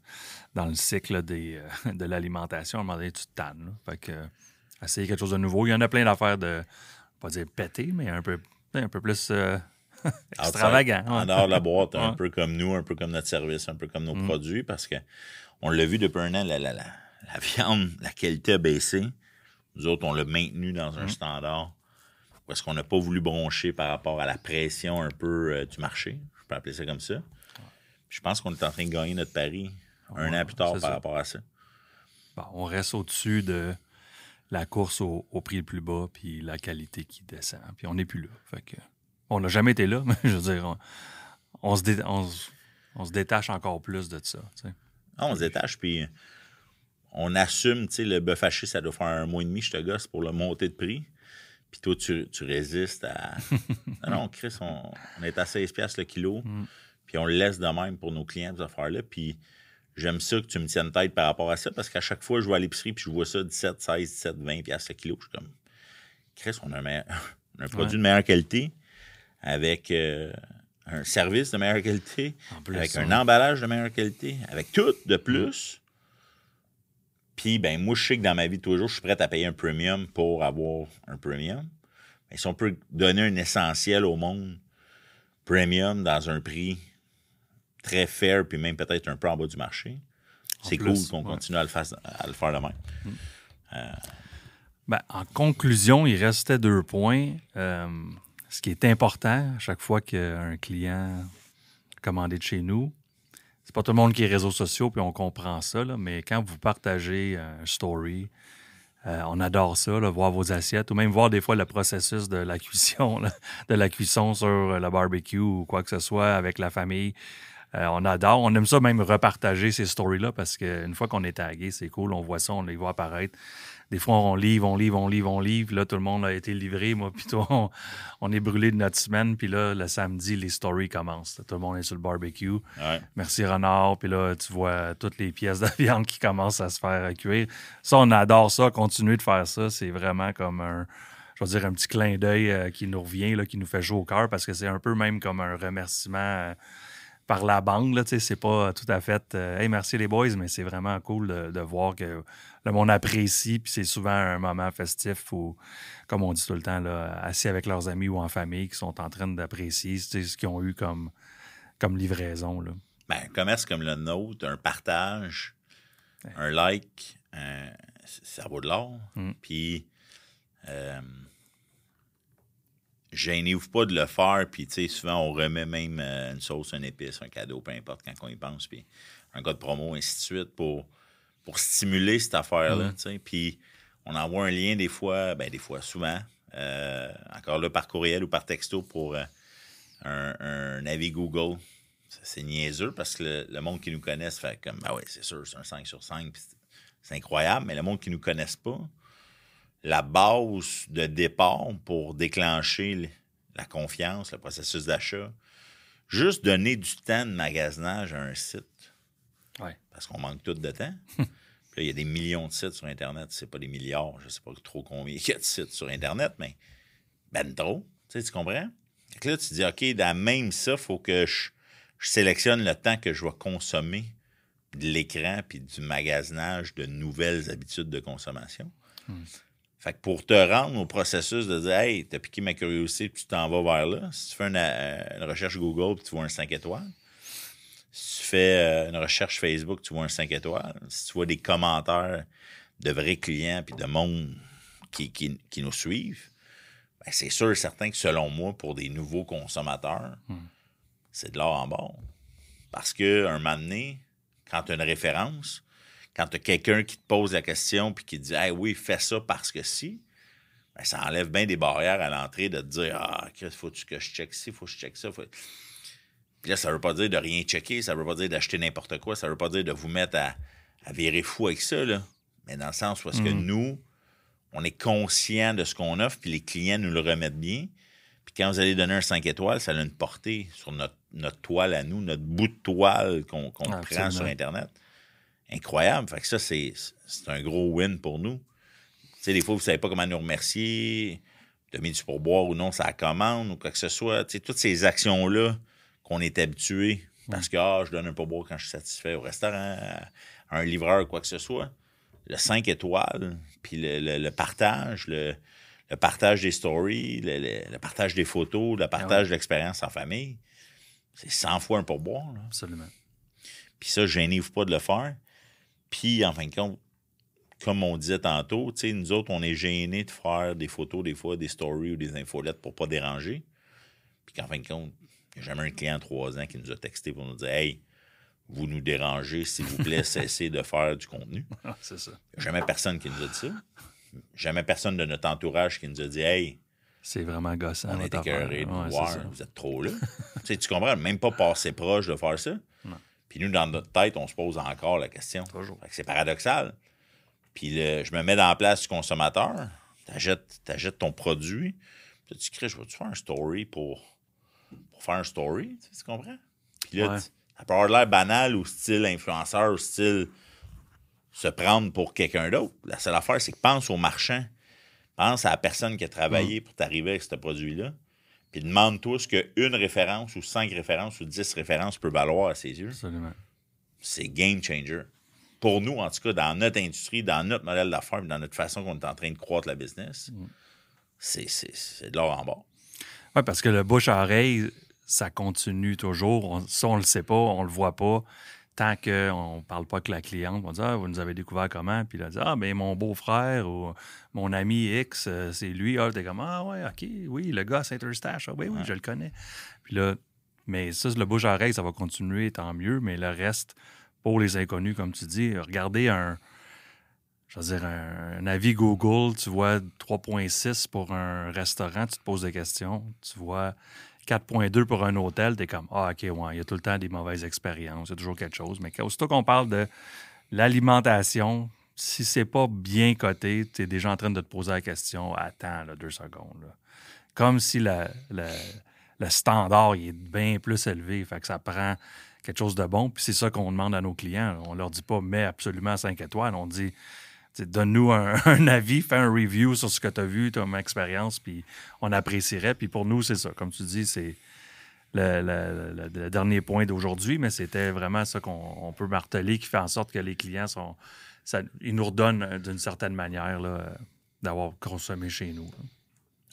dans le cycle des, euh, de l'alimentation, à un moment donné, tu te tannes. là. Fait que, euh, essayez quelque chose de nouveau. Il y en a plein d'affaires de, pas dire pété, mais un peu, un peu plus euh, extravagant. En dehors de la boîte, un peu comme nous, un peu comme notre service, un peu comme nos Mm. produits, parce que on l'a vu depuis un an, la, la, la, la viande, la qualité a baissé. Nous autres, on l'a maintenu dans Mm. un standard parce qu'on n'a pas voulu broncher par rapport à la pression un peu euh, du marché? Je peux appeler ça comme ça. Je pense qu'on est en train de gagner notre pari un an plus tard par ça. rapport à ça. Bon, on reste au-dessus de la course au, au prix le plus bas, puis la qualité qui descend. Puis on n'est plus là. Fait que, on n'a jamais été là, mais je veux dire, on, on se, dé- on se- on se détache encore plus de ça. tu sais. Ah, on se détache, puis on assume, tu sais, le bœuf haché, ça doit faire un mois et demi, je te gosse, pour le monter de prix. Puis toi, tu, tu résistes à. non, non, Chris, on, on est à 16 piastres le kilo. Mm. Puis on le laisse de même pour nos clients, ces affaires-là. Puis j'aime ça que tu me tiennes tête par rapport à ça parce qu'à chaque fois, je vais à l'épicerie puis je vois ça 17, 16, 17, 20 piastres le kilo. Je suis comme, Chris, on a un, meilleur- on a un produit Ouais. de meilleure qualité avec euh, un service de meilleure qualité, plus, avec ouais. un emballage de meilleure qualité, avec tout de plus. Puis, ben, moi, je sais que dans ma vie de tous les jours, je suis prêt à payer un premium pour avoir un premium. Mais si on peut donner un essentiel au monde, premium dans un prix très fair, puis même peut-être un peu en bas du marché, c'est cool qu'on ouais. continue à le, faire, à le faire de même. Ben, en conclusion, il restait deux points. Euh, ce qui est important à chaque fois qu'un client commandé de chez nous, c'est pas tout le monde qui est réseaux sociaux, puis on comprend ça, mais quand vous partagez un story, euh, on adore ça, voir vos assiettes, ou même voir des fois le processus de la cuisson, de la cuisson sur le barbecue ou quoi que ce soit avec la famille. Euh, on adore. On aime ça même repartager ces stories-là parce qu'une fois qu'on est tagué, c'est cool. On voit ça, on les voit apparaître. Des fois, on livre, on livre, on livre, on livre. Là, tout le monde a été livré. Moi, puis toi, on, on est brûlé de notre semaine. Puis là, le samedi, les stories commencent. Tout le monde est sur le barbecue. Ouais. Merci Renard. Puis là, tu vois toutes les pièces de viande qui commencent à se faire cuire. Ça, on adore ça. Continuer de faire ça, c'est vraiment comme un, je vais dire, un petit clin d'œil euh, qui nous revient, là, qui nous fait chaud au cœur parce que c'est un peu même comme un remerciement euh, par la bande. Là, c'est pas tout à fait euh, Hey, merci les boys, mais c'est vraiment cool de, de voir que le monde apprécie. Puis c'est souvent un moment festif où, comme on dit tout le temps, là, assis avec leurs amis ou en famille qui sont en train d'apprécier ce qu'ils ont eu comme, comme livraison. Là. Ben, un commerce comme le nôtre, un partage, un like, un- ça vaut de l'or. Mm. Puis, euh, gênez-vous pas de le faire. Puis, tu sais, souvent, on remet même euh, une sauce, une épice, un cadeau, peu importe quand on y pense. Puis, un code promo, ainsi de suite, pour, pour stimuler cette affaire-là, Mm. sais. Puis, on envoie un lien des fois, ben, des fois, souvent, euh, encore là, par courriel ou par texto pour euh, un, un avis Google. C'est niaiseux parce que le, le monde qui nous connaisse fait comme, ah c'est sûr, c'est un 5 sur 5, puis c'est- incroyable, mais le monde qui nous connaisse pas, la base de départ pour déclencher la confiance, le processus d'achat, juste donner du temps de magasinage à un site, Ouais. parce qu'on manque tout de temps. Puis là, il y a des millions de sites sur Internet, c'est pas des milliards, je sais pas trop combien il y a de sites sur Internet, mais ben trop, tu sais, tu comprends? Que là, tu dis, OK, dans même ça, il faut que je, je sélectionne le temps que je vais consommer de l'écran puis du magasinage de nouvelles habitudes de consommation. Fait que pour te rendre au processus de dire, hey, t'as piqué ma curiosité puis tu t'en vas vers là, si tu fais une, euh, une recherche Google puis tu vois un 5 étoiles, si tu fais euh, une recherche Facebook, tu vois un 5 étoiles, si tu vois des commentaires de vrais clients puis de monde qui, qui, qui nous suivent, ben, c'est sûr et certain que selon moi, pour des nouveaux consommateurs, c'est de l'or en bord. Parce que un moment donné, quand tu as une référence, quand tu as quelqu'un qui te pose la question puis qui te dit Hey, oui, fais ça parce que si, ben, ça enlève bien des barrières à l'entrée de te dire Ah, Chris, faut-tu que je check ci, faut que je check ça. Faut... Puis là, ça veut pas dire de rien checker, ça veut pas dire d'acheter n'importe quoi, ça veut pas dire de vous mettre à, à virer fou avec ça, là. Mais dans le sens où est-ce que nous, on est conscient de ce qu'on offre, puis les clients nous le remettent bien. Puis quand vous allez donner un 5 étoiles, ça a une portée sur notre, notre toile à nous, notre bout de toile qu'on Ah, prend sur. Internet. Incroyable. Fait que ça, c'est un gros win pour nous. Tu sais, des fois, vous savez pas comment nous remercier. Mis du pourboire ou non, ça commande ou quoi que ce soit. Tu sais, toutes ces actions-là qu'on est habitué parce que ah, je donne un pourboire quand je suis satisfait au restaurant, à un livreur, quoi que ce soit. Le 5 étoiles, puis le, le- le partage, le, le partage des stories, le, partage des photos, le partage de l'expérience en famille, c'est 100 fois un pourboire. là. Absolument. Puis ça, gênez-vous pas de le faire. Puis, en fin de compte, comme on disait tantôt, nous autres, on est gênés de faire des photos, des fois, des stories ou des infolettes pour pas déranger. Puis qu'en fin de compte, il n'y a jamais un client de trois ans qui nous a texté pour nous dire Hey, vous nous dérangez, s'il vous plaît, cessez de faire du contenu. Ah, c'est ça. Il n'y a jamais personne qui nous a dit ça. Jamais personne de notre entourage qui nous a dit Hey, C'est vraiment gossant. on est écœuré de Ouais, voir, vous êtes trop là. tu, sais, tu comprends, même pas passer proche de faire ça. Puis nous, dans notre tête, on se pose encore la question. Toujours. C'est paradoxal. Puis le- je me mets dans la place du consommateur. t'achètes ton produit, puis tu crées, je vais-tu faire un story pour, pour faire un story, tu, sais, tu comprends? Puis là, Ouais. tu- ça peut avoir l'air banal ou style influenceur ou style se prendre pour quelqu'un d'autre. La seule affaire, c'est que pense au marchand. Pense à la personne qui a travaillé pour t'arriver avec ce produit-là. Puis demande-toi ce qu'une référence ou cinq références ou dix références peut valoir à ses yeux. Absolument. C'est game changer. Pour nous, en tout cas, dans notre industrie, dans notre modèle d'affaires, dans notre façon qu'on est en train de croître la business, c'est- c'est c'est de l'or en bas. Oui, parce que le bouche à oreille, ça continue toujours. On, ça, on le sait pas, on le voit pas. Tant qu'on ne parle pas avec la cliente, on dit Ah, vous nous avez découvert comment? Puis là, dit Ah, ben mon beau-frère ou mon ami X, euh, c'est lui. Ah, t'es comme Ah, ouais, OK, oui, le gars Saint-Eustache. Ah, oui, oui, je le connais. Puis là, mais ça, le bouche à oreille, ça va continuer, tant mieux. Mais le reste, pour les inconnus, comme tu dis, regardez un, je veux dire, un, un avis Google, tu vois 3.6 pour un restaurant, tu te poses des questions. Tu vois 4.2 pour un hôtel, tu es comme, ah, OK, ouais, il y a tout le temps des mauvaises expériences, il y a toujours quelque chose. Mais aussitôt qu'on parle de l'alimentation, si c'est pas bien coté, tu es déjà en train de te poser la question, attends, deux secondes. Comme si le standard est bien plus élevé, fait que ça prend quelque chose de bon. Puis c'est ça qu'on demande à nos clients. On leur dit pas, mets absolument 5 étoiles. On dit, donne-nous un, avis, fais un review sur ce que tu as vu, ton expérience, puis on apprécierait. Puis pour nous, c'est ça. Comme tu dis, c'est le, dernier point d'aujourd'hui, mais c'était vraiment ça qu'on on peut marteler qui fait en sorte que les clients sont. Ils nous redonnent euh, d'une certaine manière euh, d'avoir consommé chez nous.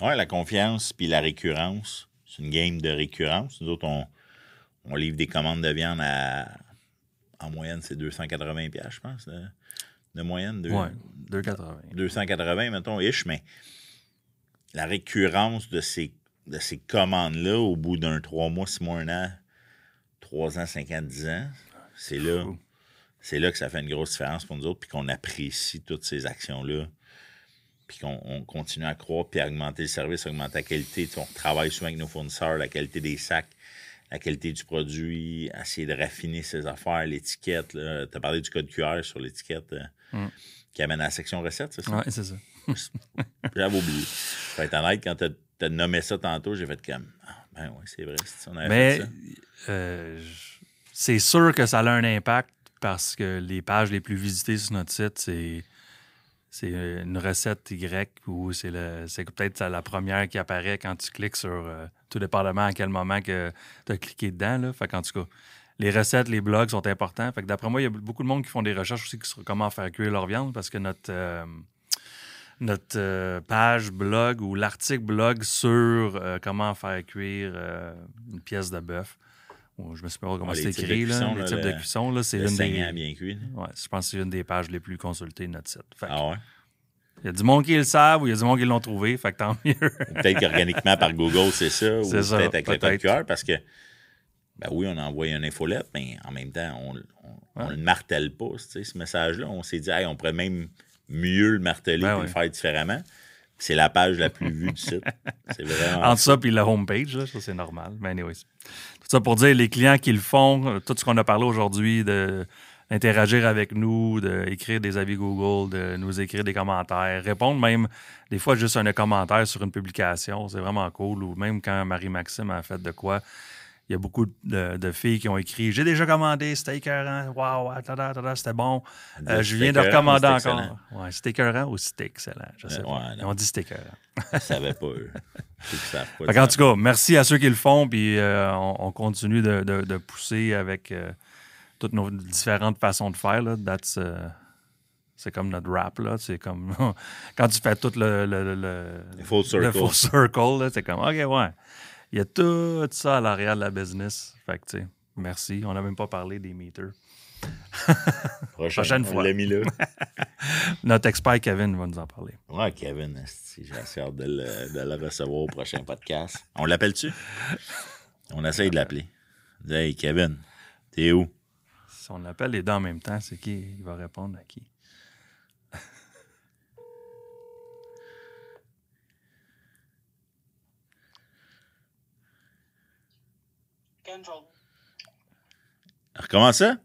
Ouais, la confiance puis la récurrence. C'est une game de récurrence. Nous autres, on, livre des commandes de viande à. En moyenne, c'est 280$, piastres, je pense. De moyenne. Ouais, 2,80. 280, mettons, ish, mais la récurrence de ces, de ces commandes-là, au bout d'un trois mois, six mois, un an, trois ans, cinq ans, dix ans, c'est là, c'est là que ça fait une grosse différence pour nous autres, puis qu'on apprécie toutes ces actions-là, puis qu'on on continue à croire, puis à augmenter le service, augmenter la qualité. Tu sais, on travaille souvent avec nos fournisseurs, la qualité des sacs, la qualité du produit, essayer de raffiner ses affaires, l'étiquette. Tu as parlé du code QR sur l'étiquette euh, Mm. qui amène à la section recette, c'est ça? Oui, c'est ça. J'avais oublié. Faut être honnête, quand t'as as nommé ça tantôt, j'ai fait comme Ah, ben oui, c'est vrai, c'est- on avait Mais fait ça. euh, c'est sûr que ça a un impact parce que les pages les plus visitées sur notre site, c'est c'est une recette Y ou c'est le- c'est peut-être la première qui apparaît quand tu cliques sur euh, tout dépendamment à quel moment que tu as cliqué dedans. Là. Fait qu'en tout cas, les recettes, les blogs sont importants. Fait que d'après moi, il y a beaucoup de monde qui font des recherches aussi sur comment faire cuire leur viande parce que notre euh, notre euh, page blog ou l'article blog sur euh, comment faire cuire une pièce de bœuf. Je me sais pas comment Ah, c'est de écrit, là, les types de cuisson. Là, c'est Le une saignant des, bien cuit. ouais, je pense que c'est une des pages les plus consultées de notre site. Fait que Ah ouais? Il y a du monde qui le savent ou il y a du monde qui l'ont trouvé, fait que tant mieux. Peut-être qu'organiquement par Google, c'est ça. Ou C'est ça, peut-être avec le code. QR, parce que ben oui, on envoie une infolette, mais en même temps, on ne le martèle pas, tu sais, ce message-là. On s'est dit, hey, on pourrait même mieux le marteler Ben et le faire différemment. C'est la page la plus vue du site. C'est vraiment. Entre ça et la homepage, là, ça c'est normal. Mais anyways. Tout ça pour dire, les clients qui le font, euh, tout ce qu'on a parlé aujourd'hui, de d'interagir avec nous, d'écrire des avis Google, de nous écrire des commentaires, répondre même des fois juste un commentaire sur une publication, c'est vraiment cool. Ou même quand Marie-Maxime a fait de quoi, il y a beaucoup de, de filles qui ont écrit J'ai déjà commandé, c'était écœurant, waouh, c'était bon. Euh, je viens de recommander encore. Ouais, c'était écœurant ou c'était excellent, je sais Euh, pas. ouais. On dit c'était écœurant. Je ne savais pas, eux. Qu'en tout cas, merci à ceux qui le font, puis euh, on, on continue de, de- de pousser avec euh, toutes nos différentes façons de faire. Là. That's, c'est comme notre rap, là. C'est comme quand tu fais tout le, le, le- full circle. le full circle, c'est comme OK, ouais. Il y a tout ça à l'arrière de la business. Fait que, tu sais, merci. On n'a même pas parlé des meters. Prochaine, prochaine on fois. l'a mis là. Notre expert Kevin va nous en parler. Ouais, Kevin, j'ai hâte de le, de le recevoir au prochain podcast. On l'appelle-tu? On essaye de l'appeler. Hey, Kevin, t'es où? Si on l'appelle les deux en même temps, c'est qui? Il va répondre à qui? Control. Recommence ça?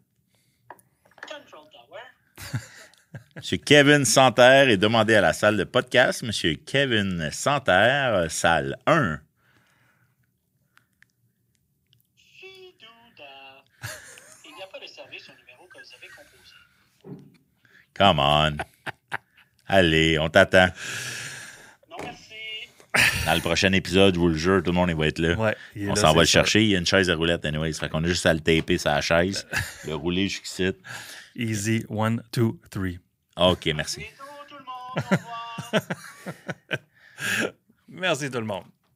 Control tower. Monsieur Kevin Santerre est demandé à la salle de podcast. Monsieur Kevin Santerre, salle 1. Fidouda. Il n'y a pas de service au numéro que vous avez composé. Come on. Allez, on t'attend. Dans le prochain épisode, je vous le jure, tout le monde il va être là. Ouais, il est on s'en va le chercher. Il y a une chaise à roulette, anyways. Fait qu'on a juste à le taper sur la chaise, le rouler jusqu'ici. Easy, one, two, three. OK, merci. Bisous tout le monde. Au revoir. Merci tout le monde.